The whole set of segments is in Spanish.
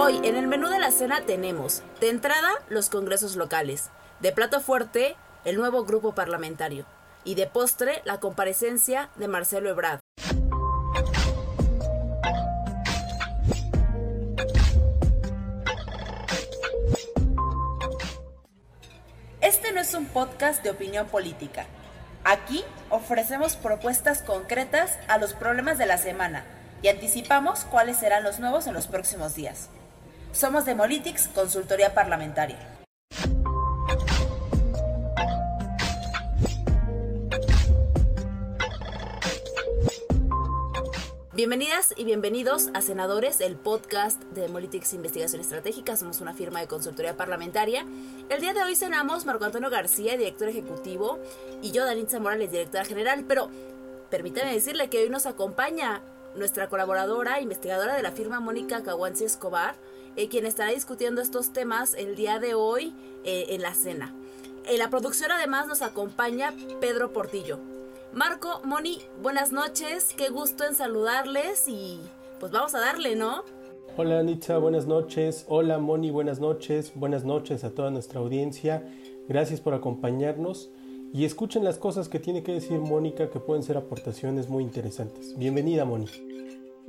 Hoy en el menú de la cena tenemos, de entrada, los congresos locales, de plato fuerte, el nuevo grupo parlamentario, y de postre, la comparecencia de Marcelo Ebrard. Este no es un podcast de opinión política. Aquí ofrecemos propuestas concretas a los problemas de la semana y anticipamos cuáles serán los nuevos en los próximos días. Somos Demolitics, consultoría parlamentaria. Bienvenidas y bienvenidos a Senadores, el podcast de Demolitics Investigación Estratégica. Somos una firma de consultoría parlamentaria. El día de hoy cenamos Marco Antonio García, director ejecutivo, y yo, Danitza Morales, directora general. Pero permítame decirle que hoy nos acompaña nuestra colaboradora, investigadora de la firma Mónica Caguanci Escobar, eh, quien estará discutiendo estos temas el día de hoy eh, en la cena. En la producción además nos acompaña Pedro Portillo. Marco, Moni, buenas noches, qué gusto en saludarles y pues vamos a darle, ¿no? Hola Anitza, buenas noches. Hola Moni, buenas noches. Buenas noches a toda nuestra audiencia. Gracias por acompañarnos y escuchen las cosas que tiene que decir Mónica que pueden ser aportaciones muy interesantes. Bienvenida Moni.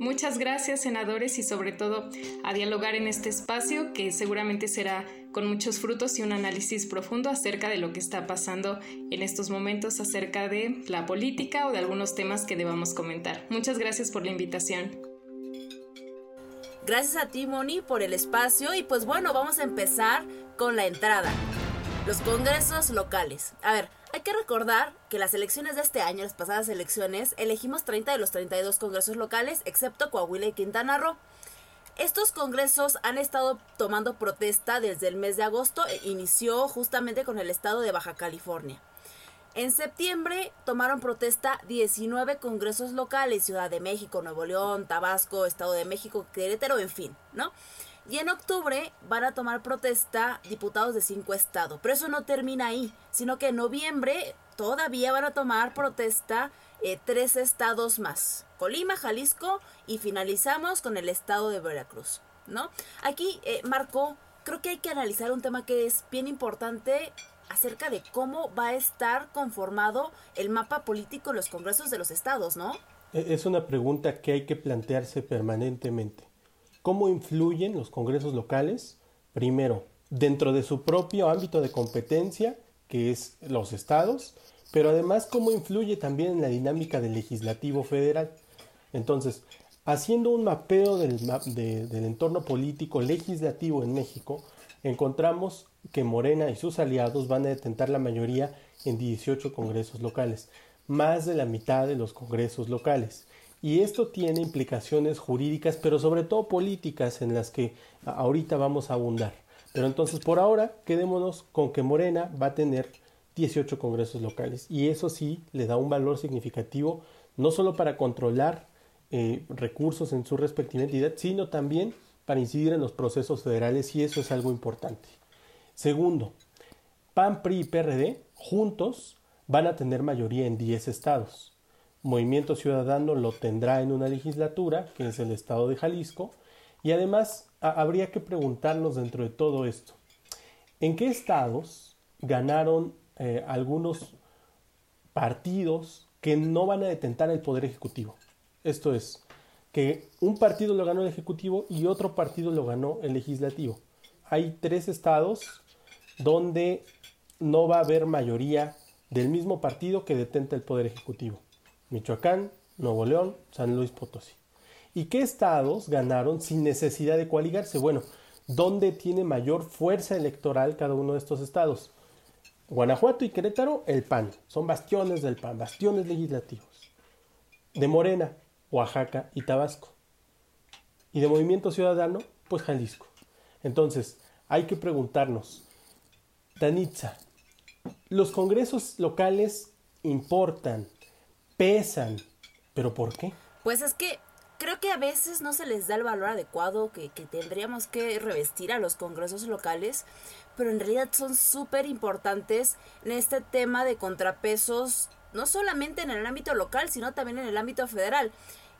Muchas gracias, senadores, y sobre todo a dialogar en este espacio que seguramente será con muchos frutos y un análisis profundo acerca de lo que está pasando en estos momentos acerca de la política o de algunos temas que debamos comentar. Muchas gracias por la invitación. Gracias a ti, Moni, por el espacio y pues bueno, vamos a empezar con la entrada. Los congresos locales. A ver, hay que recordar que las elecciones de este año, las pasadas elecciones, elegimos 30 de los 32 congresos locales, excepto Coahuila y Quintana Roo. Estos congresos han estado tomando protesta desde el mes de agosto, e inició justamente con el estado de Baja California. En septiembre tomaron protesta 19 congresos locales, Ciudad de México, Nuevo León, Tabasco, Estado de México, Querétaro, en fin, ¿no? Y en octubre van a tomar protesta diputados de cinco estados. Pero eso no termina ahí, sino que en noviembre todavía van a tomar protesta eh, tres estados más. Colima, Jalisco y finalizamos con el estado de Veracruz. ¿No? Aquí, eh, Marco, creo que hay que analizar un tema que es bien importante acerca de cómo va a estar conformado el mapa político en los congresos de los estados, ¿no? E-, es una pregunta que hay que plantearse permanentemente. ¿Cómo influyen los congresos locales? Primero, dentro de su propio ámbito de competencia, que es los estados, pero además cómo influye también en la dinámica del legislativo federal. Entonces, haciendo un mapeo del, del entorno político legislativo en México, encontramos que Morena y sus aliados van a detentar la mayoría en 18 congresos locales, más de la mitad de los congresos locales. Y esto tiene implicaciones jurídicas, pero sobre todo políticas en las que ahorita vamos a abundar. Pero entonces por ahora quedémonos con que Morena va a tener 18 congresos locales y eso sí le da un valor significativo no solo para controlar eh, recursos en su respectiva entidad, sino también para incidir en los procesos federales y eso es algo importante. Segundo, PAN, PRI y PRD juntos van a tener mayoría en 10 estados. Movimiento Ciudadano lo tendrá en una legislatura, que es el estado de Jalisco, y además habría que preguntarnos dentro de todo esto, ¿en qué estados ganaron eh, algunos partidos que no van a detentar el poder ejecutivo? Esto es, que un partido lo ganó el ejecutivo y otro partido lo ganó el legislativo. Hay tres estados donde no va a haber mayoría del mismo partido que detenta el poder ejecutivo. Michoacán, Nuevo León, San Luis Potosí. ¿Y qué estados ganaron sin necesidad de coaligarse? Bueno, ¿dónde tiene mayor fuerza electoral cada uno de estos estados? Guanajuato y Querétaro, el PAN. Son bastiones del PAN, bastiones legislativos. De Morena, Oaxaca y Tabasco. Y de Movimiento Ciudadano, pues Jalisco. Entonces, hay que preguntarnos, Danitza, ¿los congresos locales importan pesan. ¿Pero por qué? Pues es que creo que a veces no se les da el valor adecuado que, tendríamos que revestir a los congresos locales, pero en realidad son súper importantes en este tema de contrapesos, no solamente en el ámbito local, sino también en el ámbito federal.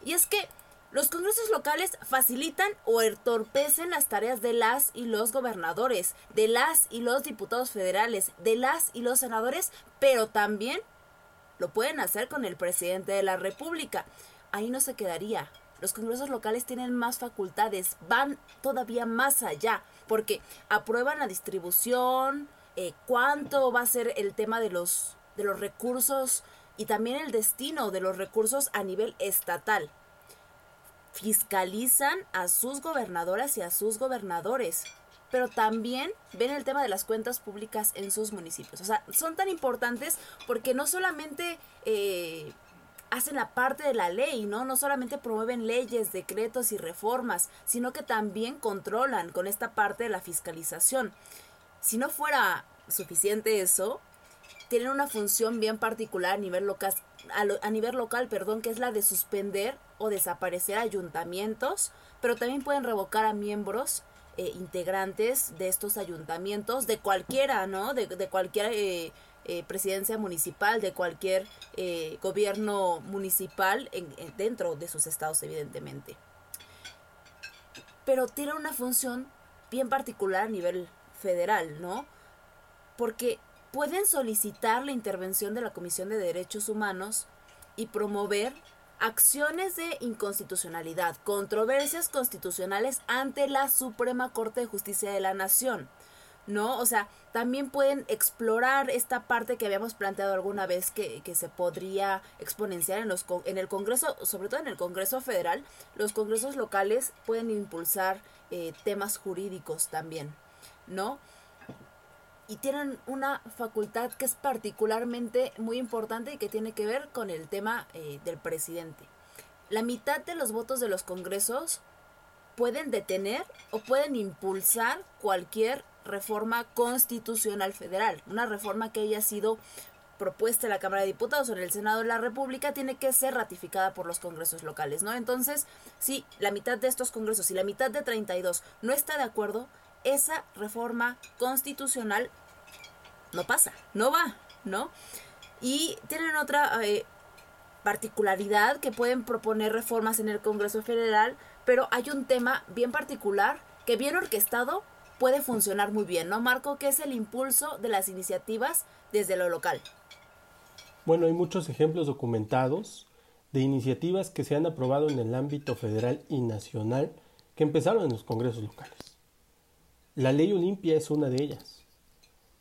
Y es que Los congresos locales facilitan o entorpecen las tareas de las y los gobernadores, de las y los diputados federales, de las y los senadores, pero también lo pueden hacer con el presidente de la República. Ahí no se quedaría. Los congresos locales tienen más facultades, van todavía más allá, porque aprueban la distribución, eh, cuánto va a ser el tema de los, de los recursos y también el destino de los recursos a nivel estatal fiscalizan a sus gobernadoras y a sus gobernadores, pero también ven el tema de las cuentas públicas en sus municipios. O sea, son tan importantes porque no solamente eh, hacen la parte de la ley, ¿no? No solamente promueven leyes, decretos y reformas, sino que también controlan con esta parte de la fiscalización. Si no fuera suficiente eso, tienen una función bien particular a nivel local, a, nivel local, perdón, que es la de suspender o desaparecer ayuntamientos, pero también pueden revocar a miembros eh, integrantes de estos ayuntamientos, de cualquiera, ¿no? De, cualquier eh, eh, presidencia municipal, de cualquier gobierno municipal dentro de sus estados, evidentemente. Pero tiene una función bien particular a nivel federal, ¿no? Porque pueden solicitar la intervención de la Comisión de Derechos Humanos y promover acciones de inconstitucionalidad, controversias constitucionales ante la Suprema Corte de Justicia de la Nación. ¿No? O sea, también pueden explorar esta parte que habíamos planteado alguna vez que, se podría exponenciar en, los, en el Congreso, sobre todo en el Congreso Federal. Los congresos locales pueden impulsar eh, temas jurídicos también, ¿no? Y tienen una facultad que es particularmente muy importante y que tiene que ver con el tema eh, del presidente. La mitad de los votos de los congresos pueden detener o pueden impulsar cualquier reforma constitucional federal. Una reforma que haya sido propuesta en la Cámara de Diputados o en el Senado de la República tiene que ser ratificada por los congresos locales, ¿no? Entonces, si la mitad de estos congresos y la mitad de 32 no está de acuerdo, esa reforma constitucional no pasa, no va, ¿no? Y tienen otra eh, particularidad que pueden proponer reformas en el Congreso Federal, pero hay un tema bien particular que bien orquestado puede funcionar muy bien, ¿no, Marco? Que es el impulso de las iniciativas desde lo local. Bueno, hay muchos ejemplos documentados de iniciativas que se han aprobado en el ámbito federal y nacional que empezaron en los congresos locales. La ley Olimpia es una de ellas.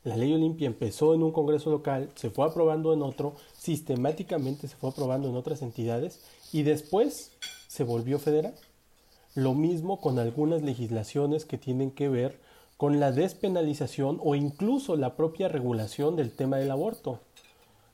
La ley Olimpia empezó en un congreso local, se fue aprobando en otro, sistemáticamente se fue aprobando en otras entidades y después se volvió federal. Lo mismo con algunas legislaciones que tienen que ver con la despenalización o incluso la propia regulación del tema del aborto.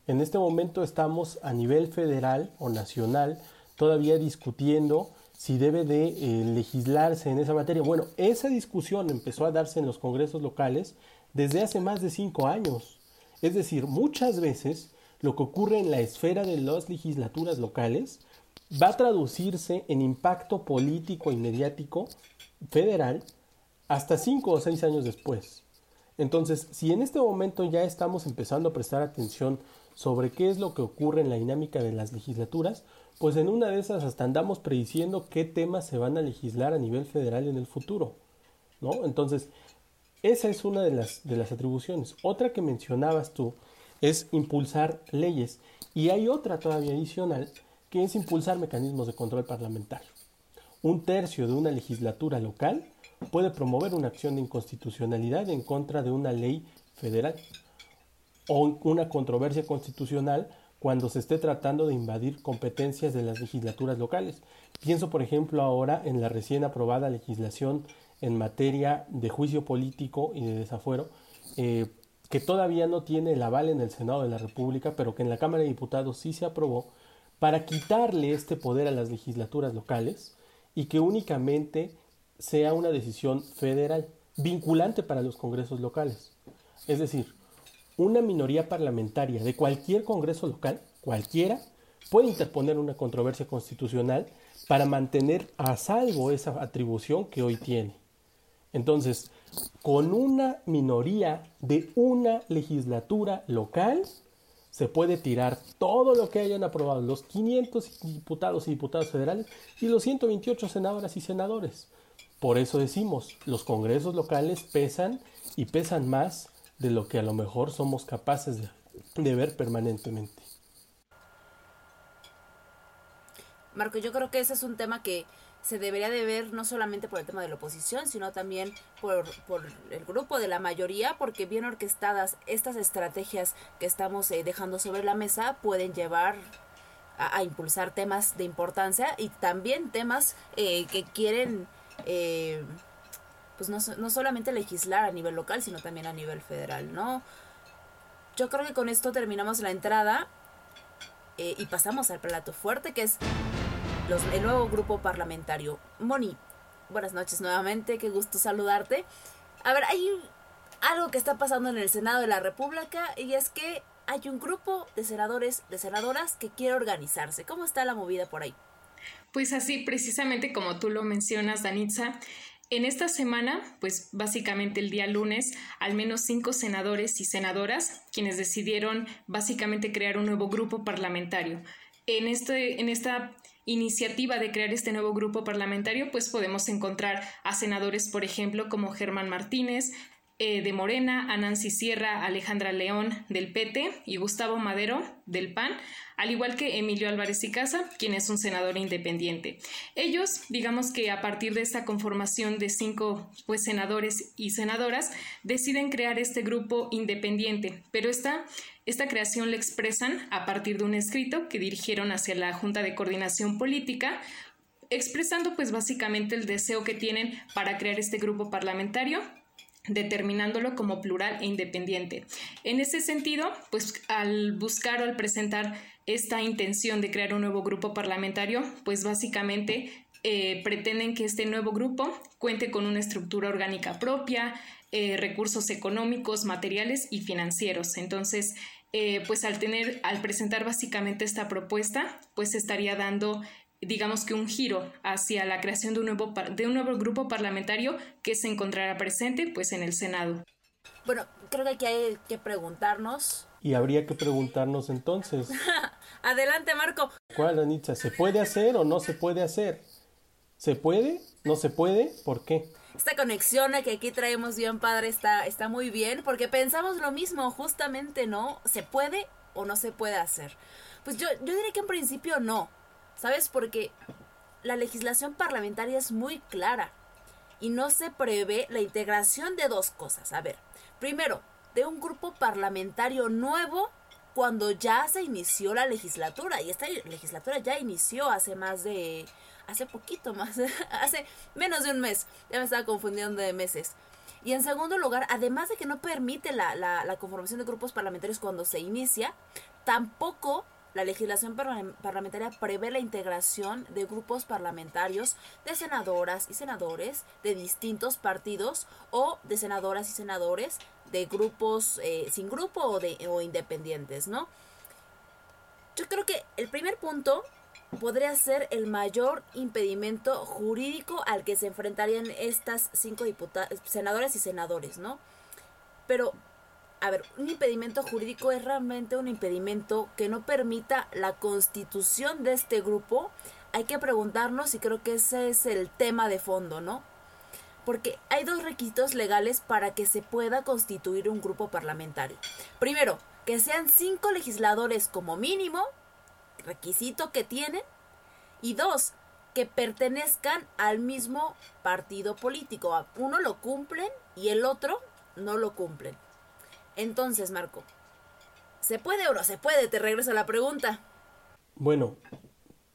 En este momento estamos a nivel federal o nacional todavía discutiendo si debe de eh, legislarse en esa materia. Bueno, esa discusión empezó a darse en los congresos locales desde hace más de cinco años. Es decir, muchas veces lo que ocurre en la esfera de las legislaturas locales va a traducirse en impacto político y mediático federal hasta cinco o seis años después. Entonces, si en este momento ya estamos empezando a prestar atención sobre qué es lo que ocurre en la dinámica de las legislaturas, pues en una de esas hasta andamos prediciendo qué temas se van a legislar a nivel federal en el futuro. ¿no? Entonces, esa es una de las, de las atribuciones. Otra que mencionabas tú es impulsar leyes. Y hay otra todavía adicional que es impulsar mecanismos de control parlamentario. Un tercio de una legislatura local puede promover una acción de inconstitucionalidad en contra de una ley federal o una controversia constitucional cuando se esté tratando de invadir competencias de las legislaturas locales. Pienso, por ejemplo, ahora en la recién aprobada legislación en materia de juicio político y de desafuero, eh, que todavía no tiene el aval en el Senado de la República, pero que en la Cámara de Diputados sí se aprobó, para quitarle este poder a las legislaturas locales y que únicamente sea una decisión federal, vinculante para los congresos locales. Es decir, una minoría parlamentaria de cualquier congreso local, cualquiera, puede interponer una controversia constitucional para mantener a salvo esa atribución que hoy tiene. Entonces, con una minoría de una legislatura local, se puede tirar todo lo que hayan aprobado los 500 diputados y diputadas federales y los 128 senadoras y senadores. Por eso decimos, los congresos locales pesan y pesan más de lo que a lo mejor somos capaces de, ver permanentemente. Marco, yo creo que ese es un tema que se debería de ver no solamente por el tema de la oposición, sino también por, por el grupo de la mayoría, porque bien orquestadas estas estrategias que estamos eh, dejando sobre la mesa pueden llevar a, impulsar temas de importancia y también temas eh, que quieren eh, pues no, no solamente legislar a nivel local, sino también a nivel federal, ¿no? Yo creo que con esto terminamos la entrada y pasamos al plato fuerte, que es el nuevo grupo parlamentario. Moni, buenas noches nuevamente, qué gusto saludarte. A ver, hay algo que está pasando en el Senado de la República y es que hay un grupo de senadores, de senadoras que quiere organizarse. ¿Cómo está la movida por ahí? Pues así, precisamente como tú lo mencionas, Danitza, en esta semana, pues básicamente el día lunes, al menos cinco senadores y senadoras quienes decidieron básicamente crear un nuevo grupo parlamentario. En, este, en esta iniciativa de crear este nuevo grupo parlamentario, pues podemos encontrar a senadores, por ejemplo, como Germán Martínez, eh, de Morena, a Nancy Sierra, Alejandra León del PT y Gustavo Madero del PAN, al igual que Emilio Álvarez y Casa, quien es un senador independiente. Ellos, digamos que a partir de esta conformación de cinco pues, senadores y senadoras, deciden crear este grupo independiente, pero esta, esta creación la expresan a partir de un escrito que dirigieron hacia la Junta de Coordinación Política, expresando pues básicamente el deseo que tienen para crear este grupo parlamentario determinándolo como plural e independiente. En ese sentido, pues al buscar o al presentar esta intención de crear un nuevo grupo parlamentario, pues básicamente eh, pretenden que este nuevo grupo cuente con una estructura orgánica propia, eh, recursos económicos, materiales y financieros. Entonces, eh, pues al tener, al presentar básicamente esta propuesta, pues estaría dando digamos que un giro hacia la creación de un nuevo, de un nuevo grupo parlamentario que se encontrará presente pues en el Senado. Bueno, creo que hay que preguntarnos. Y habría que preguntarnos entonces. Adelante, Marco. ¿Cuál, Anitza? ¿Se puede hacer o no se puede hacer? ¿Se puede? ¿No se puede? ¿Por qué? Esta conexión que aquí traemos bien padre está, está muy bien porque pensamos lo mismo, justamente, ¿no? ¿Se puede o no se puede hacer? Pues yo, yo diría que en principio no. ¿Sabes? Porque la legislación parlamentaria es muy clara y no se prevé la integración de dos cosas. A ver, primero, de un grupo parlamentario nuevo cuando ya se inició la legislatura y esta legislatura ya inició hace más de hace poquito más hace menos de un mes ya me estaba confundiendo de meses. Y en segundo lugar además de que no permite la, la, la conformación de grupos parlamentarios cuando se inicia tampoco la legislación parlamentaria prevé la integración de grupos parlamentarios de senadoras y senadores de distintos partidos o de senadoras y senadores de grupos eh, sin grupo o, de, o independientes, ¿no? Yo creo que el primer punto podría ser el mayor impedimento jurídico al que se enfrentarían estas cinco diputadas, senadores y senadores, ¿no? Pero a ver, un impedimento jurídico es realmente un impedimento que no permita la constitución de este grupo. Hay que preguntarnos y creo que ese es el tema de fondo, ¿no? Porque hay dos requisitos legales para que se pueda constituir un grupo parlamentario. Primero, que sean cinco legisladores como mínimo, requisito que tienen. Y dos, que pertenezcan al mismo partido político. Uno lo cumplen y el otro no lo cumplen. Entonces, Marco, ¿se puede o no se puede? Te regreso a la pregunta. Bueno,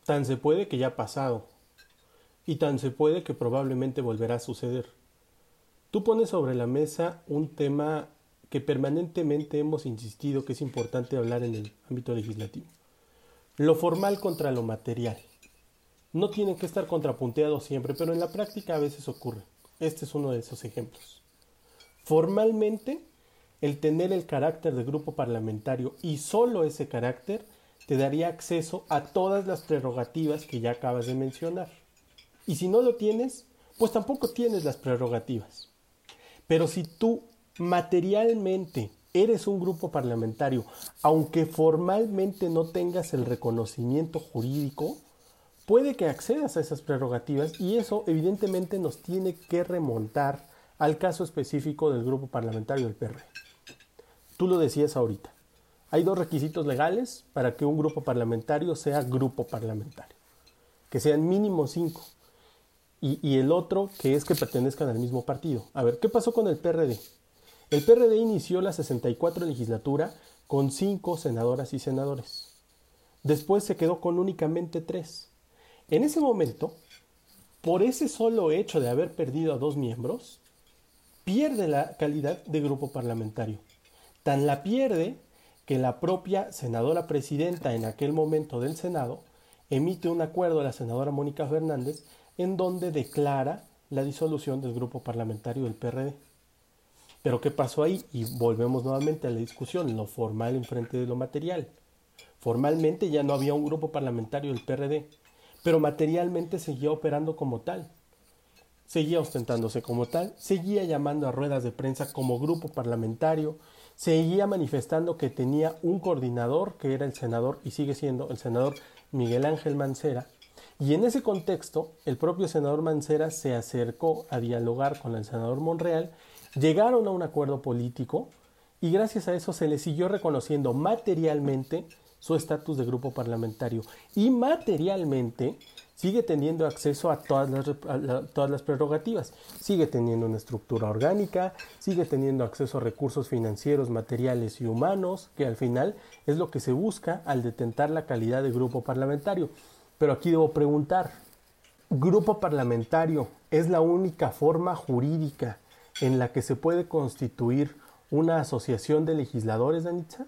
tan se puede que ya ha pasado. Y tan se puede que probablemente volverá a suceder. Tú pones sobre la mesa un tema que permanentemente hemos insistido que es importante hablar en el ámbito legislativo. Lo formal contra lo material. No tienen que estar contrapunteados siempre, pero en la práctica a veces ocurre. Este es uno de esos ejemplos. Formalmente el tener el carácter de grupo parlamentario y solo ese carácter te daría acceso a todas las prerrogativas que ya acabas de mencionar. Y si no lo tienes, pues tampoco tienes las prerrogativas. Pero si tú materialmente eres un grupo parlamentario, aunque formalmente no tengas el reconocimiento jurídico, puede que accedas a esas prerrogativas y eso evidentemente nos tiene que remontar al caso específico del grupo parlamentario del PR. Tú lo decías ahorita. Hay dos requisitos legales para que un grupo parlamentario sea grupo parlamentario. Que sean mínimo cinco. Y, el otro que es que pertenezcan al mismo partido. A ver, ¿qué pasó con el PRD? El PRD inició la 64 legislatura con cinco senadoras y senadores. Después se quedó con únicamente tres. En ese momento, por ese solo hecho de haber perdido a dos miembros, pierde la calidad de grupo parlamentario. Tan la pierde que la propia senadora presidenta en aquel momento del Senado emite un acuerdo a la senadora Mónica Fernández en donde declara la disolución del grupo parlamentario del PRD. Pero ¿qué pasó ahí? Y volvemos nuevamente a la discusión, lo formal enfrente de lo material. Formalmente ya no había un grupo parlamentario del PRD, pero materialmente seguía operando como tal. Seguía ostentándose como tal, seguía llamando a ruedas de prensa como grupo parlamentario, seguía manifestando que tenía un coordinador que era el senador y sigue siendo el senador Miguel Ángel Mancera. Y en ese contexto, el propio senador Mancera se acercó a dialogar con el senador Monreal Llegaron a un acuerdo político y gracias a eso se le siguió reconociendo materialmente su estatus de grupo parlamentario y materialmente sigue teniendo acceso a todas las, todas las prerrogativas, sigue teniendo una estructura orgánica, sigue teniendo acceso a recursos financieros, materiales y humanos, que al final es lo que se busca al detentar la calidad de grupo parlamentario. Pero aquí debo preguntar, ¿grupo parlamentario es la única forma jurídica en la que se puede constituir una asociación de legisladores, Danitza?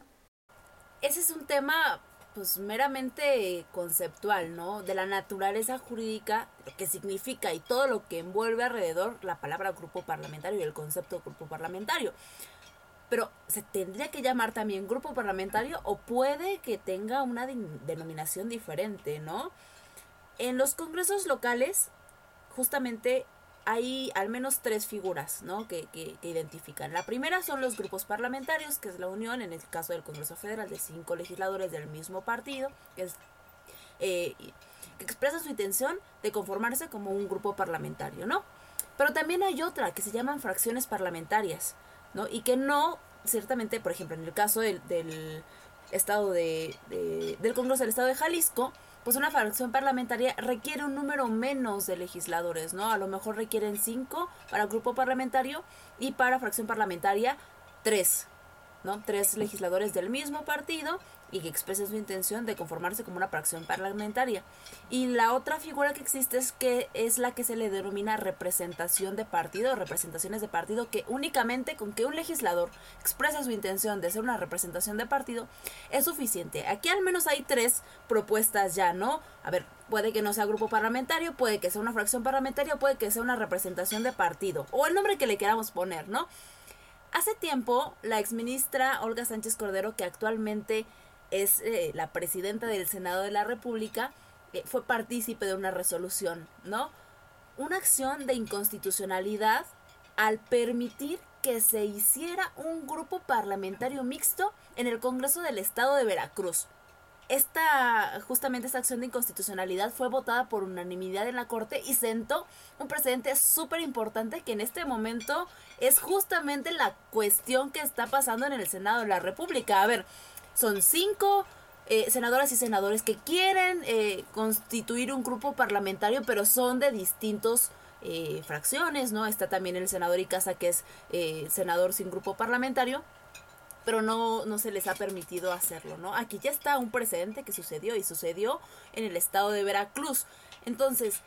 Ese es un tema pues meramente conceptual, ¿no? De la naturaleza jurídica, lo que significa y todo lo que envuelve alrededor la palabra grupo parlamentario y el concepto de grupo parlamentario. Pero se tendría que llamar también grupo parlamentario o puede que tenga una denominación diferente, ¿no? En los congresos locales, justamente hay al menos tres figuras ¿no? que, que, identifican. La primera son los grupos parlamentarios, que es la unión, en el caso del Congreso Federal, de cinco legisladores del mismo partido, que, es, eh, que expresan su intención de conformarse como un grupo parlamentario, ¿no? Pero también hay otra, que se llaman fracciones parlamentarias, ¿no? Y que no, ciertamente, por ejemplo, en el caso del, del estado de, del Congreso del Estado de Jalisco, pues una fracción parlamentaria requiere un número menos de legisladores, ¿no? A lo mejor requieren cinco para grupo parlamentario y para fracción parlamentaria tres, ¿no? Tres legisladores del mismo partido y que expresen su intención de conformarse como una fracción parlamentaria. Y la otra figura que existe es que es la que se le denomina representación de partido, representaciones de partido, que únicamente con que un legislador expresa su intención de ser una representación de partido es suficiente. Aquí al menos hay tres propuestas ya, ¿no? A ver, puede que no sea grupo parlamentario, puede que sea una fracción parlamentaria, puede que sea una representación de partido, o el nombre que le queramos poner, ¿no? Hace tiempo, la exministra Olga Sánchez Cordero, que actualmente es eh, la presidenta del Senado de la República, eh, fue partícipe de una resolución, ¿no? Una acción de inconstitucionalidad al permitir que se hiciera un grupo parlamentario mixto en el Congreso del Estado de Veracruz. Esta, justamente esta acción de inconstitucionalidad fue votada por unanimidad en la Corte y sentó un precedente súper importante que en este momento es justamente la cuestión que está pasando en el Senado de la República. A ver, son cinco eh, senadoras y senadores que quieren eh, constituir un grupo parlamentario, pero son de distintos eh, fracciones, ¿no? Está también el senador Icaza, que es senador sin grupo parlamentario, pero no, no se les ha permitido hacerlo, ¿no? Aquí ya está un precedente que sucedió y sucedió en el estado de Veracruz. Entonces,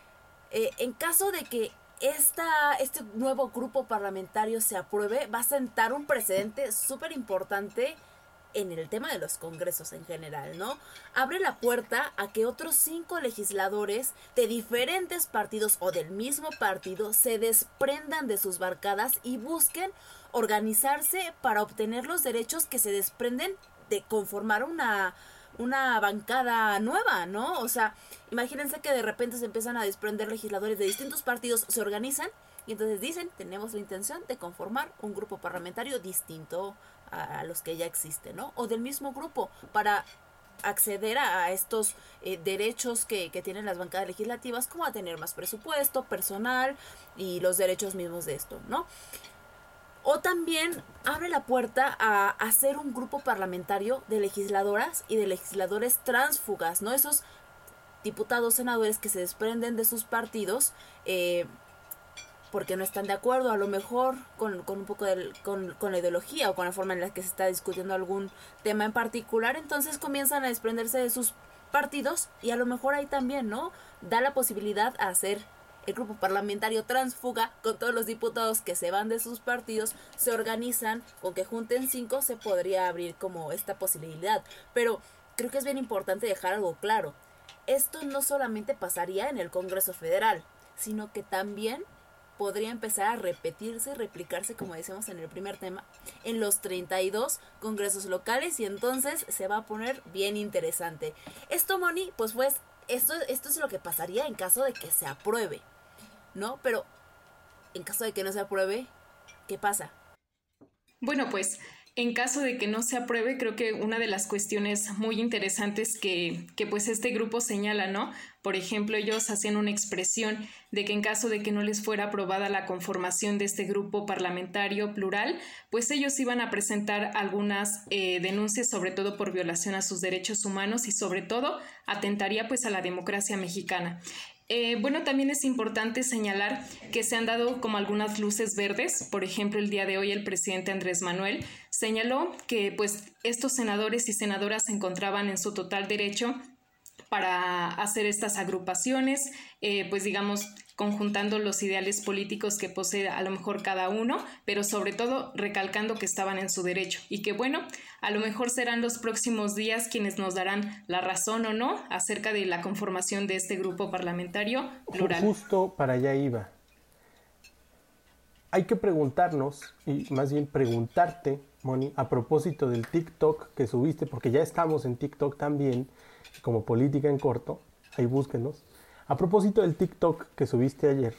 en caso de que esta, este nuevo grupo parlamentario se apruebe, va a sentar un precedente súper importante en el tema de los congresos en general, ¿no? Abre la puerta a que otros cinco legisladores de diferentes partidos o del mismo partido se desprendan de sus barcadas y busquen organizarse para obtener los derechos que se desprenden de conformar una una bancada nueva, ¿no? O sea, imagínense que de repente se empiezan a desprender legisladores de distintos partidos, se organizan y entonces dicen, tenemos la intención de conformar un grupo parlamentario distinto a, los que ya existen, ¿no? O del mismo grupo para acceder a, estos eh, derechos que, que, tienen las bancadas legislativas, como a tener más presupuesto, personal y los derechos mismos de esto, ¿no? O también abre la puerta a hacer un grupo parlamentario de legisladoras y de legisladores transfugas, ¿no? Esos diputados, senadores que se desprenden de sus partidos eh, porque no están de acuerdo a lo mejor con, un poco con, con, la ideología o con la forma en la que se está discutiendo algún tema en particular, entonces comienzan a desprenderse de sus partidos y a lo mejor ahí también, ¿no? Da la posibilidad a hacer el grupo parlamentario transfuga con todos los diputados que se van de sus partidos, se organizan, con que junten cinco se podría abrir como esta posibilidad. Pero creo que es bien importante dejar algo claro. Esto no solamente pasaría en el Congreso Federal, sino que también podría empezar a repetirse replicarse, como decíamos en el primer tema, en los 32 congresos locales y entonces se va a poner bien interesante. Esto, Moni, pues pues, esto, esto es lo que pasaría en caso de que se apruebe. ¿no? Pero en caso de que no se apruebe, ¿qué pasa? Bueno, pues en caso de que no se apruebe, creo que una de las cuestiones muy interesantes que, que, pues este grupo señala, ¿no? Por ejemplo, ellos hacían una expresión de que en caso de que no les fuera aprobada la conformación de este grupo parlamentario plural, pues ellos iban a presentar algunas eh, denuncias, sobre todo por violación a sus derechos humanos y sobre todo atentaría pues a la democracia mexicana. Eh, bueno, también es importante señalar que se han dado como algunas luces verdes. Por ejemplo, el día de hoy el presidente Andrés Manuel señaló que pues estos senadores y senadoras se encontraban en su total derecho para hacer estas agrupaciones, eh, pues digamos, conjuntando los ideales políticos que posee a lo mejor cada uno, pero sobre todo recalcando que estaban en su derecho y que bueno, a lo mejor serán los próximos días quienes nos darán la razón o no acerca de la conformación de este grupo parlamentario plural. Justo para allá iba. Hay que preguntarnos, y más bien preguntarte, Moni, a propósito del TikTok que subiste, porque ya estamos en TikTok también, como política en corto, ahí búsquenos a propósito del TikTok que subiste ayer,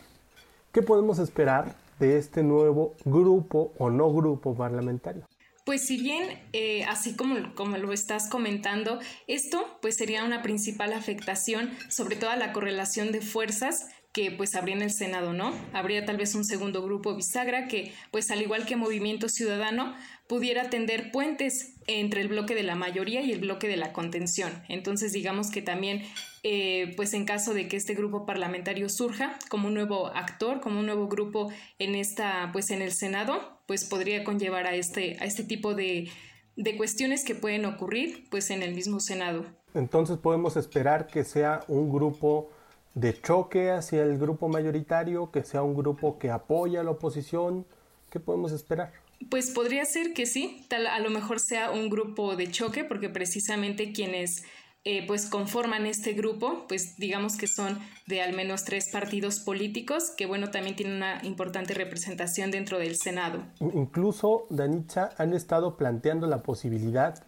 ¿qué podemos esperar de este nuevo grupo o no grupo parlamentario? Pues si bien, eh, así como, como lo estás comentando, esto pues sería una principal afectación sobre toda la correlación de fuerzas que pues habría en el Senado, ¿no? Habría tal vez un segundo grupo bisagra que pues al igual que Movimiento Ciudadano pudiera tender puentes entre el bloque de la mayoría y el bloque de la contención. Entonces digamos que también eh, pues en caso de que este grupo parlamentario surja como un nuevo actor, como un nuevo grupo en esta pues en el Senado, pues podría conllevar a este, a este tipo de, de cuestiones que pueden ocurrir pues en el mismo Senado. Entonces podemos esperar que sea un grupo de choque hacia el grupo mayoritario, que sea un grupo que apoya a la oposición? ¿Qué podemos esperar? Pues podría ser que sí, tal a lo mejor sea un grupo de choque, porque precisamente quienes eh, pues conforman este grupo, pues digamos que son de al menos tres partidos políticos, que bueno, también tienen una importante representación dentro del Senado. Incluso, Danitza, han estado planteando la posibilidad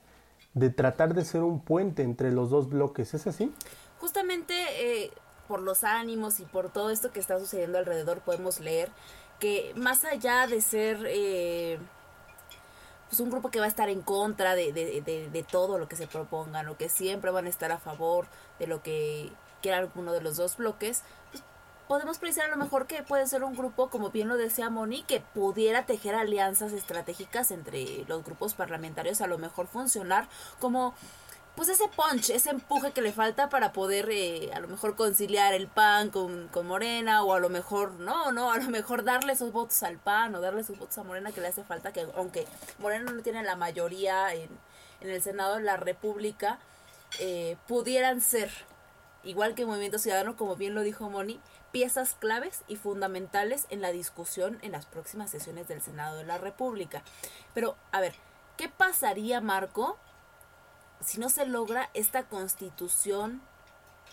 de tratar de ser un puente entre los dos bloques, ¿es así? Justamente eh, por los ánimos y por todo esto que está sucediendo alrededor podemos leer que más allá de ser eh, pues un grupo que va a estar en contra de, de, de, todo lo que se propongan o que siempre van a estar a favor de lo que quiera alguno de los dos bloques, pues podemos pensar a lo mejor que puede ser un grupo, como bien lo decía Moni, que pudiera tejer alianzas estratégicas entre los grupos parlamentarios, a lo mejor funcionar como pues ese punch, ese empuje que le falta para poder eh, a lo mejor conciliar el PAN con, con, Morena o a lo mejor, no, no, a lo mejor darle esos votos al PAN o darle esos votos a Morena que le hace falta, que aunque Morena no tiene la mayoría en, en el Senado de la República, eh, pudieran ser, igual que Movimiento Ciudadano, como bien lo dijo Moni, piezas claves y fundamentales en la discusión en las próximas sesiones del Senado de la República. Pero, a ver, ¿qué pasaría, Marco, si no se logra esta constitución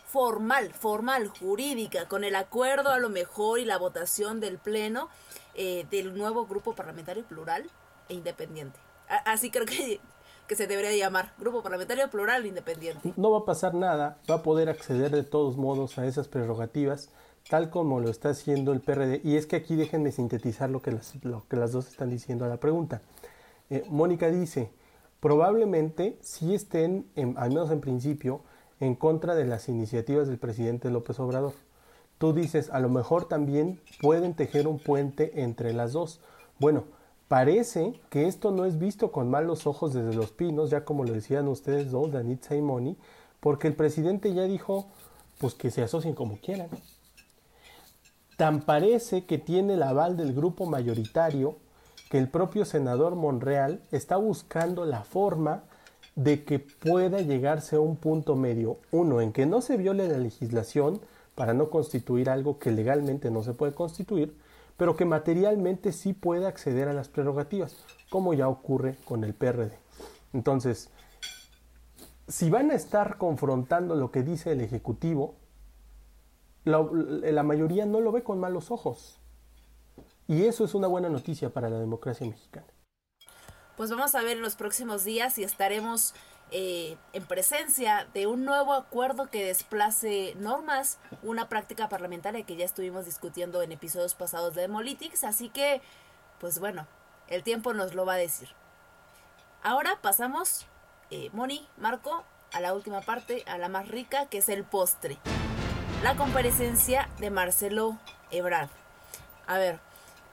formal, formal, jurídica, con el acuerdo a lo mejor y la votación del Pleno eh, del nuevo grupo parlamentario plural e independiente. así creo que, que se debería llamar, grupo parlamentario plural e independiente. No va a pasar nada, va a poder acceder de todos modos a esas prerrogativas, tal como lo está haciendo el PRD. Y es que aquí déjenme sintetizar lo que las, lo que las dos están diciendo a la pregunta. Eh, Mónica dice, probablemente sí estén, al menos en principio, en contra de las iniciativas del presidente López Obrador. Tú dices, a lo mejor también pueden tejer un puente entre las dos. Bueno, parece que esto no es visto con malos ojos desde los pinos, ya como lo decían ustedes dos, Danitza y Moni, porque el presidente ya dijo, pues que se asocien como quieran. Tan parece que tiene el aval del grupo mayoritario que el propio senador Monreal está buscando la forma de que pueda llegarse a un punto medio. Uno, en que no se viole la legislación para no constituir algo que legalmente no se puede constituir, pero que materialmente sí puede acceder a las prerrogativas, como ya ocurre con el PRD. Entonces, si van a estar confrontando lo que dice el Ejecutivo, la, mayoría no lo ve con malos ojos. Y eso es una buena noticia para la democracia mexicana pues vamos a ver en los próximos días si estaremos eh, en presencia de un nuevo acuerdo que desplace normas, una práctica parlamentaria que ya estuvimos discutiendo en episodios pasados de Demolitics, así que, pues bueno, el tiempo nos lo va a decir. Ahora pasamos, eh, Moni, Marco, a la última parte, a la más rica, que es el postre. La comparecencia de Marcelo Ebrard. A ver,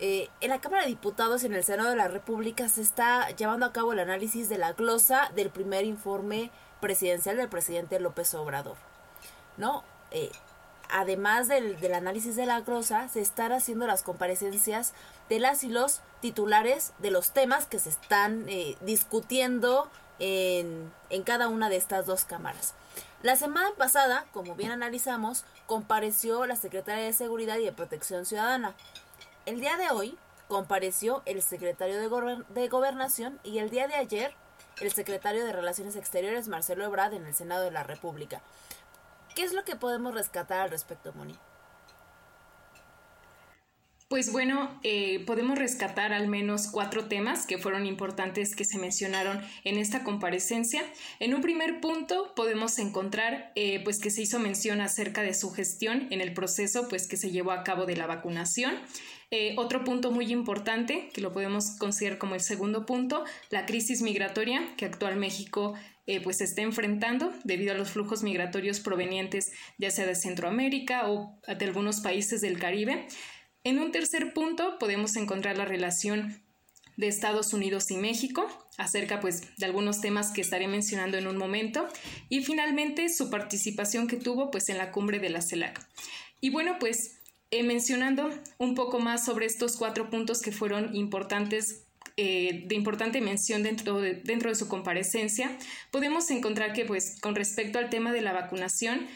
eh, en la Cámara de Diputados y en el Senado de la República se está llevando a cabo el análisis de la glosa del primer informe presidencial del presidente López Obrador. ¿No? Eh, además del, análisis de la glosa, se están haciendo las comparecencias de las y los titulares de los temas que se están eh, discutiendo en, en cada una de estas dos cámaras. La semana pasada, como bien analizamos, compareció la secretaria de Seguridad y de Protección Ciudadana, el día de hoy compareció el secretario de, Gobernación y el día de ayer el secretario de Relaciones Exteriores Marcelo Ebrard en el Senado de la República. ¿Qué es lo que podemos rescatar al respecto, Moni? Pues bueno, eh, podemos rescatar al menos cuatro temas que fueron importantes que se mencionaron en esta comparecencia. En un primer punto podemos encontrar eh, pues que se hizo mención acerca de su gestión en el proceso pues que se llevó a cabo de la vacunación. Eh, otro punto muy importante, que lo podemos considerar como el segundo punto, la crisis migratoria que actual México pues está enfrentando debido a los flujos migratorios provenientes ya sea de Centroamérica o de algunos países del Caribe. En un tercer punto podemos encontrar la relación de Estados Unidos y México, acerca pues de algunos temas que estaré mencionando en un momento, y finalmente su participación que tuvo pues en la cumbre de la CELAC. Y bueno, pues eh, mencionando un poco más sobre estos cuatro puntos que fueron importantes eh, de importante mención dentro de, dentro de su comparecencia, podemos encontrar que, pues, con respecto al tema de la vacunación,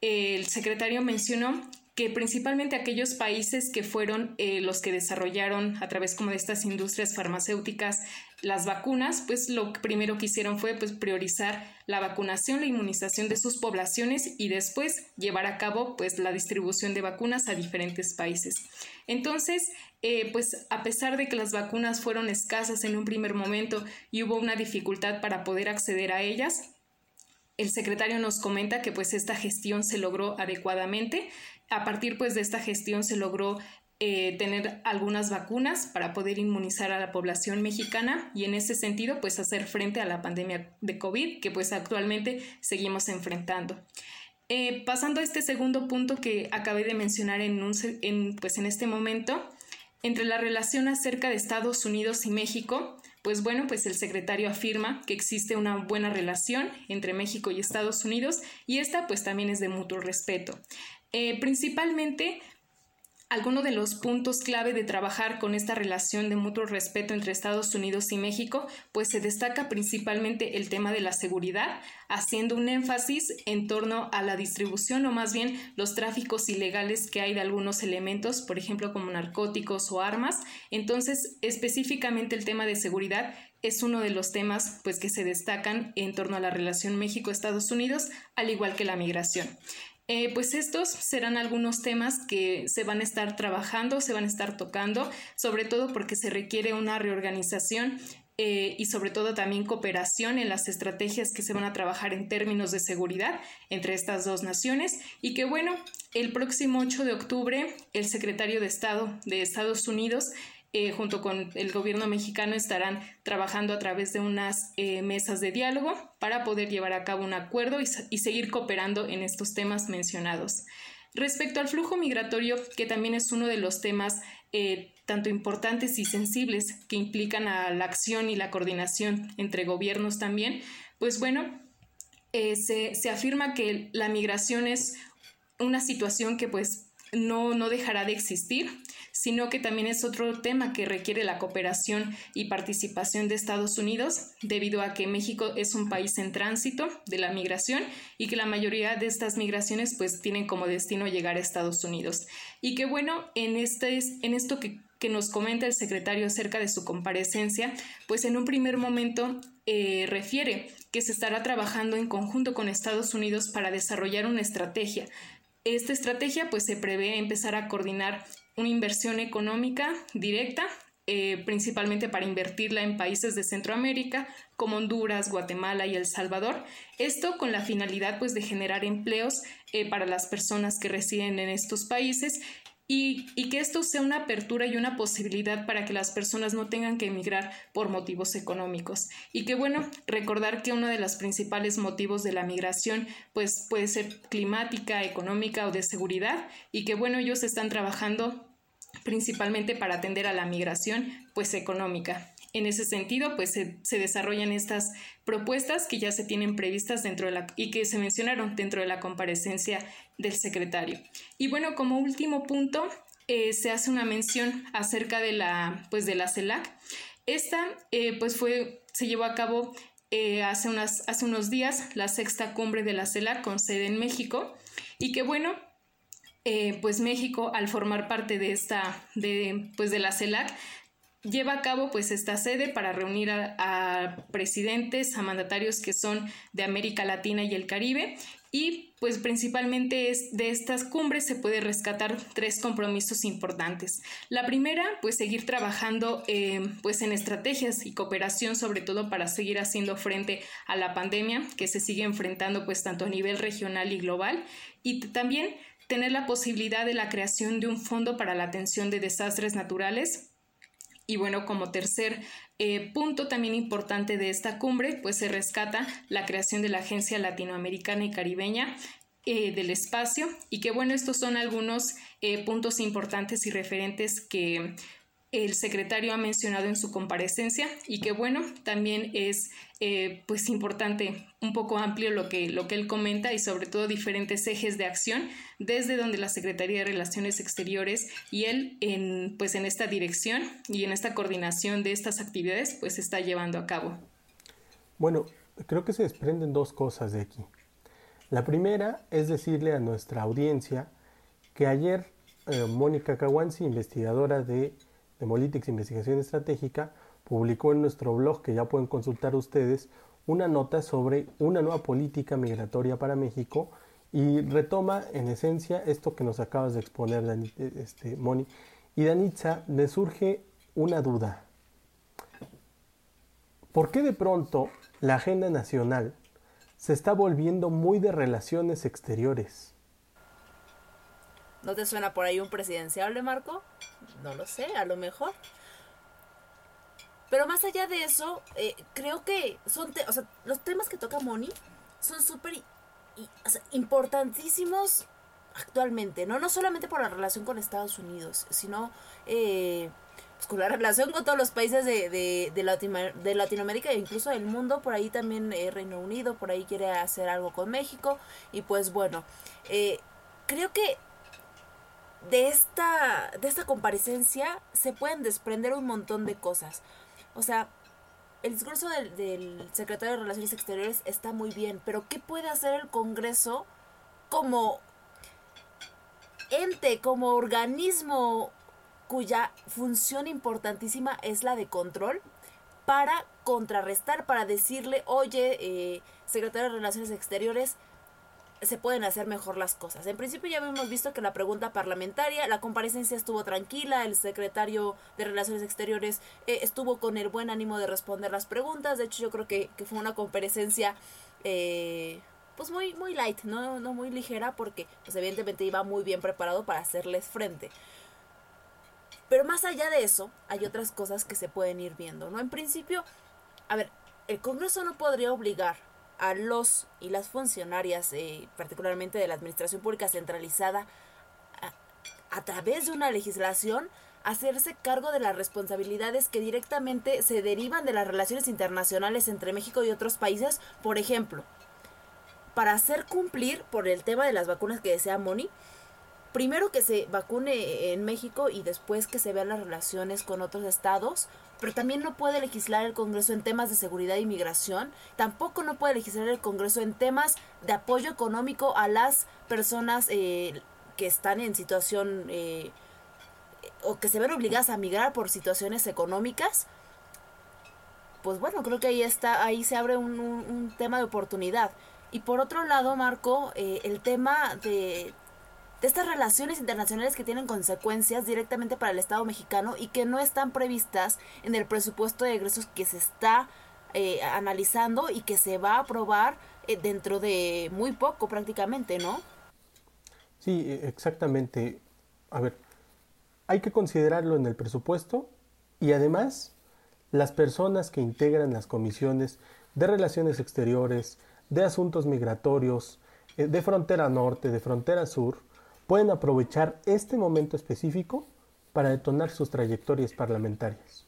el secretario mencionó que principalmente aquellos países que fueron eh, los que desarrollaron a través como de estas industrias farmacéuticas las vacunas, pues lo primero que hicieron fue pues priorizar la vacunación, la inmunización de sus poblaciones y después llevar a cabo pues la distribución de vacunas a diferentes países. Entonces, eh, pues a pesar de que las vacunas fueron escasas en un primer momento y hubo una dificultad para poder acceder a ellas, el secretario nos comenta que pues esta gestión se logró adecuadamente. A partir pues de esta gestión se logró eh, tener algunas vacunas para poder inmunizar a la población mexicana y en ese sentido pues hacer frente a la pandemia de COVID que pues actualmente seguimos enfrentando. Eh, pasando a este segundo punto que acabé de mencionar en, un, pues en este momento, entre la relación acerca de Estados Unidos y México, pues bueno, pues el secretario afirma que existe una buena relación entre México y Estados Unidos y esta pues también es de mutuo respeto. Eh, principalmente Alguno de los puntos clave de trabajar con esta relación de mutuo respeto entre Estados Unidos y México, pues se destaca principalmente el tema de la seguridad, haciendo un énfasis en torno a la distribución o más bien los tráficos ilegales que hay de algunos elementos, por ejemplo como narcóticos o armas. Entonces, específicamente el tema de seguridad es uno de los temas pues que se destacan en torno a la relación México-Estados Unidos, al igual que la migración. Eh, pues estos serán algunos temas que se van a estar trabajando, se van a estar tocando, sobre todo porque se requiere una reorganización eh, y sobre todo también cooperación en las estrategias que se van a trabajar en términos de seguridad entre estas dos naciones. Y que bueno, el próximo 8 de octubre el secretario de Estado de Estados Unidos eh, junto con el gobierno mexicano, estarán trabajando a través de unas eh, mesas de diálogo para poder llevar a cabo un acuerdo y, seguir cooperando en estos temas mencionados. Respecto al flujo migratorio, que también es uno de los temas eh, tanto importantes y sensibles que implican a la acción y la coordinación entre gobiernos también, pues bueno, se, se afirma que la migración es una situación que pues no, no dejará de existir, sino que también es otro tema que requiere la cooperación y participación de Estados Unidos, debido a que México es un país en tránsito de la migración y que la mayoría de estas migraciones pues tienen como destino llegar a Estados Unidos. Y que bueno, en, este, en esto que, nos comenta el secretario acerca de su comparecencia, pues en un primer momento eh, refiere que se estará trabajando en conjunto con Estados Unidos para desarrollar una estrategia esta estrategia pues se prevé empezar a coordinar una inversión económica directa, eh, principalmente para invertirla en países de Centroamérica como Honduras, Guatemala y El Salvador. Esto con la finalidad pues de generar empleos eh, para las personas que residen en estos países y, que esto sea una apertura y una posibilidad para que las personas no tengan que emigrar por motivos económicos. Y que bueno, recordar que uno de los principales motivos de la migración pues puede ser climática, económica o de seguridad y que bueno, ellos están trabajando principalmente para atender a la migración pues económica. En ese sentido, pues se, desarrollan estas propuestas que ya se tienen previstas dentro de la y que se mencionaron dentro de la comparecencia del secretario. Y bueno, como último punto, eh, se hace una mención acerca de la, pues de la CELAC. Esta, eh, pues fue, se llevó a cabo eh, hace, unas, hace unos días la sexta cumbre de la CELAC con sede en México y que bueno, pues México al formar parte de esta, de, pues de la CELAC, lleva a cabo pues esta sede para reunir a, presidentes, a mandatarios que son de América Latina y el Caribe y pues principalmente es de estas cumbres se puede rescatar tres compromisos importantes. La primera, pues seguir trabajando eh, pues en estrategias y cooperación, sobre todo para seguir haciendo frente a la pandemia que se sigue enfrentando pues tanto a nivel regional y global y también tener la posibilidad de la creación de un fondo para la atención de desastres naturales. Y bueno, como tercer eh, punto también importante de esta cumbre, pues se rescata la creación de la Agencia Latinoamericana y Caribeña eh, del Espacio. Y que bueno, estos son algunos eh, puntos importantes y referentes que el secretario ha mencionado en su comparecencia y que bueno, también es eh, pues importante, un poco amplio lo que, lo que él comenta y sobre todo diferentes ejes de acción desde donde la Secretaría de Relaciones Exteriores y él en, pues en esta dirección y en esta coordinación de estas actividades pues está llevando a cabo. Bueno, creo que se desprenden dos cosas de aquí. La primera es decirle a nuestra audiencia que ayer eh, Mónica Caguanzi, investigadora de de Molitix Investigación Estratégica publicó en nuestro blog, que ya pueden consultar ustedes, una nota sobre una nueva política migratoria para México y retoma en esencia esto que nos acabas de exponer, este, Moni. Y Danitza, me surge una duda. ¿Por qué de pronto la agenda nacional se está volviendo muy de relaciones exteriores? ¿No te suena por ahí un presidenciable, Marco? No lo sé, a lo mejor. Pero más allá de eso, eh, creo que son o sea, los temas que toca Moni son súper importantísimos actualmente, ¿no? No solamente por la relación con Estados Unidos, sino eh, pues con la relación con todos los países de, de, de, Latinoamérica e incluso del mundo. Por ahí también eh, Reino Unido, por ahí quiere hacer algo con México. Y pues bueno, creo que de esta, de esta comparecencia se pueden desprender un montón de cosas. O sea, el discurso del, del, secretario de Relaciones Exteriores está muy bien, pero ¿qué puede hacer el Congreso como ente, como organismo cuya función importantísima es la de control para contrarrestar, para decirle, oye, eh, secretario de Relaciones Exteriores, se pueden hacer mejor las cosas. En principio ya hemos visto que la pregunta parlamentaria, la comparecencia estuvo tranquila, el secretario de Relaciones Exteriores eh, estuvo con el buen ánimo de responder las preguntas, de hecho yo creo que, fue una comparecencia eh, pues muy, muy light, ¿no? no muy ligera porque pues evidentemente iba muy bien preparado para hacerles frente. Pero más allá de eso, hay otras cosas que se pueden ir viendo, ¿no? En principio, a ver, el Congreso no podría obligar a los y las funcionarias, eh, particularmente de la Administración Pública Centralizada, a, a través de una legislación, hacerse cargo de las responsabilidades que directamente se derivan de las relaciones internacionales entre México y otros países. Por ejemplo, para hacer cumplir por el tema de las vacunas que desea Moni, primero que se vacune en México y después que se vean las relaciones con otros estados, pero también no puede legislar el Congreso en temas de seguridad y migración, tampoco no puede legislar el Congreso en temas de apoyo económico a las personas eh, que están en situación eh, o que se ven obligadas a migrar por situaciones económicas. Pues bueno, creo que ahí está, ahí se abre un, un, tema de oportunidad. Y por otro lado, Marco, eh, el tema de de estas relaciones internacionales que tienen consecuencias directamente para el Estado mexicano y que no están previstas en el presupuesto de egresos que se está eh, analizando y que se va a aprobar eh, dentro de muy poco prácticamente, ¿no? Sí, e, exactamente. A ver, hay que considerarlo en el presupuesto y además las personas que integran las comisiones de relaciones exteriores, de asuntos migratorios, eh, de frontera norte, de frontera sur, pueden aprovechar este momento específico para detonar sus trayectorias parlamentarias.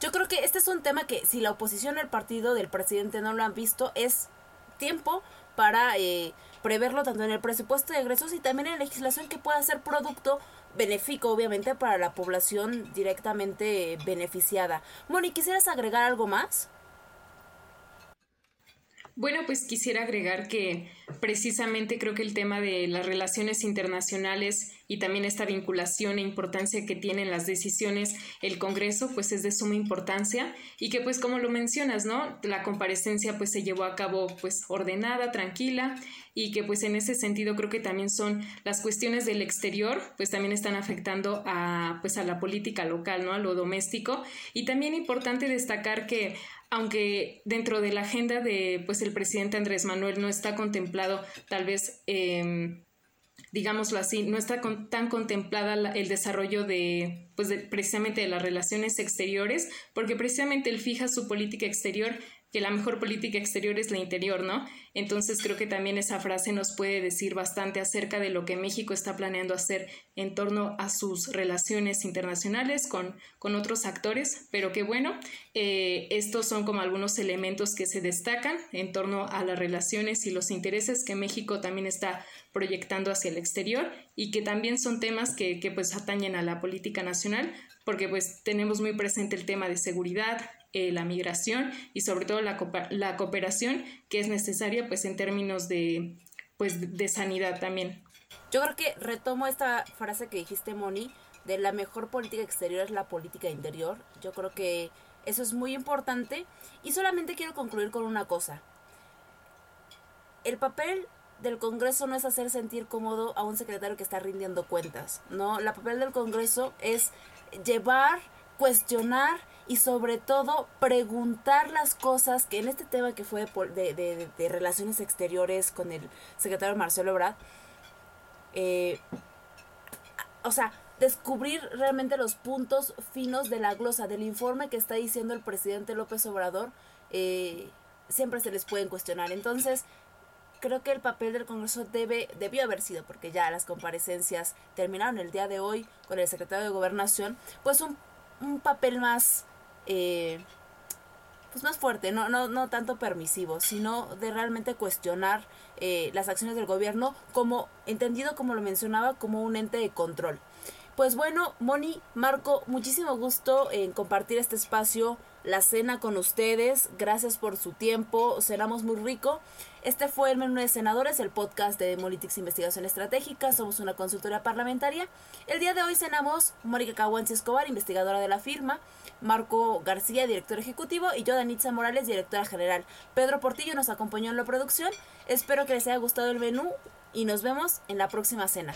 Yo creo que este es un tema que si la oposición al partido del presidente no lo han visto, es tiempo para eh, preverlo tanto en el presupuesto de egresos y también en legislación que pueda ser producto benéfico, obviamente, para la población directamente beneficiada. Moni, ¿quisieras agregar algo más? Bueno, pues quisiera agregar que precisamente creo que el tema de las relaciones internacionales y también esta vinculación e importancia que tienen las decisiones el Congreso, pues es de suma importancia y que pues como lo mencionas, ¿no? La comparecencia pues se llevó a cabo pues ordenada, tranquila y que pues en ese sentido creo que también son las cuestiones del exterior, pues también están afectando a pues a la política local, ¿no? A lo doméstico y también importante destacar que aunque dentro de la agenda de pues el presidente Andrés Manuel no está contemplado tal vez eh, digámoslo así, no está tan contemplada el desarrollo de, pues precisamente de las relaciones exteriores, porque precisamente él fija su política exterior que la mejor política exterior es la interior, ¿no? Entonces creo que también esa frase nos puede decir bastante acerca de lo que México está planeando hacer en torno a sus relaciones internacionales con, con otros actores, pero que bueno, eh, estos son como algunos elementos que se destacan en torno a las relaciones y los intereses que México también está proyectando hacia el exterior y que también son temas que, que pues atañen a la política nacional, porque pues tenemos muy presente el tema de seguridad, eh, la migración y sobre todo la, la, cooperación que es necesaria pues en términos de, pues, de sanidad también. Yo creo que retomo esta frase que dijiste, Moni, de la mejor política exterior es la política interior. Yo creo que eso es muy importante y solamente quiero concluir con una cosa. El papel del Congreso no es hacer sentir cómodo a un secretario que está rindiendo cuentas, ¿no? La papel del Congreso es llevar, cuestionar y sobre todo preguntar las cosas que en este tema que fue de, de, de, relaciones exteriores con el secretario Marcelo Ebrard, eh, o sea, descubrir realmente los puntos finos de la glosa del informe que está diciendo el presidente López Obrador, eh, siempre se les pueden cuestionar. Entonces, creo que el papel del Congreso debe, debió haber sido, porque ya las comparecencias terminaron el día de hoy con el secretario de Gobernación, pues un papel más eh, pues más fuerte, no, no, no tanto permisivo, sino de realmente cuestionar eh, las acciones del gobierno como, entendido como lo mencionaba, como un ente de control. Pues bueno, Moni, Marco, muchísimo gusto en compartir este espacio, la cena con ustedes. Gracias por su tiempo, cenamos muy rico. Este fue el menú de senadores, el podcast de Demolitics Investigación Estratégica. Somos una consultoría parlamentaria. El día de hoy cenamos Mónica Caguanci Escobar, investigadora de la firma, Marco García, director ejecutivo, y yo, Danitza Morales, directora general. Pedro Portillo nos acompañó en la producción. Espero que les haya gustado el menú y nos vemos en la próxima cena.